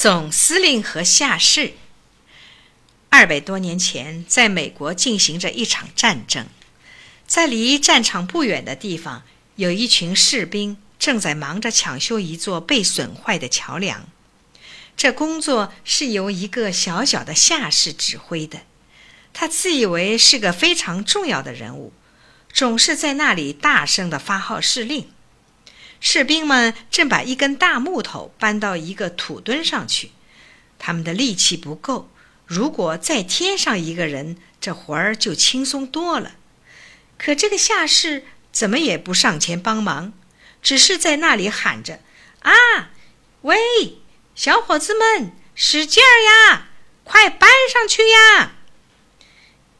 总司令和下士。二百多年前，在美国进行着一场战争，在离战场不远的地方，有一群士兵正在忙着抢修一座被损坏的桥梁。这工作是由一个小小的下士指挥的，他自以为是个非常重要的人物，总是在那里大声地发号施令。士兵们正把一根大木头搬到一个土墩上去，他们的力气不够。如果再添上一个人，这活儿就轻松多了。可这个下士怎么也不上前帮忙，只是在那里喊着：“啊，喂，小伙子们，使劲儿呀，快搬上去呀！”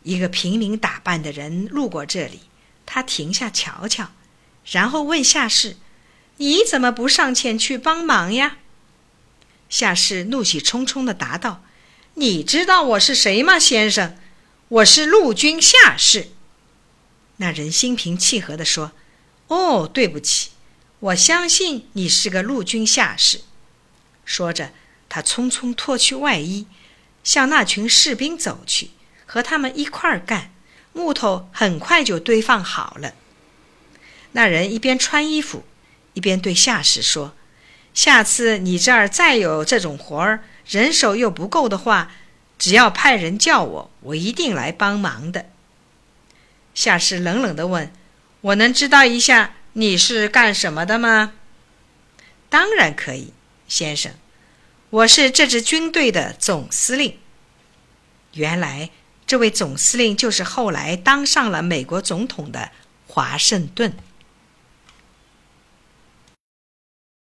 一个平民打扮的人路过这里，他停下瞧瞧，然后问下士。你怎么不上前去帮忙呀？夏氏怒气冲冲地答道：“你知道我是谁吗，先生？我是陆军下士。”那人心平气和地说：“哦，对不起，我相信你是个陆军下士。”说着，他匆匆脱去外衣，向那群士兵走去，和他们一块儿干。木头很快就堆放好了。那人一边穿衣服。一边对下士说：“下次你这儿再有这种活儿，人手又不够的话，只要派人叫我，我一定来帮忙的。”下士冷冷地问：“我能知道一下你是干什么的吗？”“当然可以，先生，我是这支军队的总司令。”原来，这位总司令就是后来当上了美国总统的华盛顿。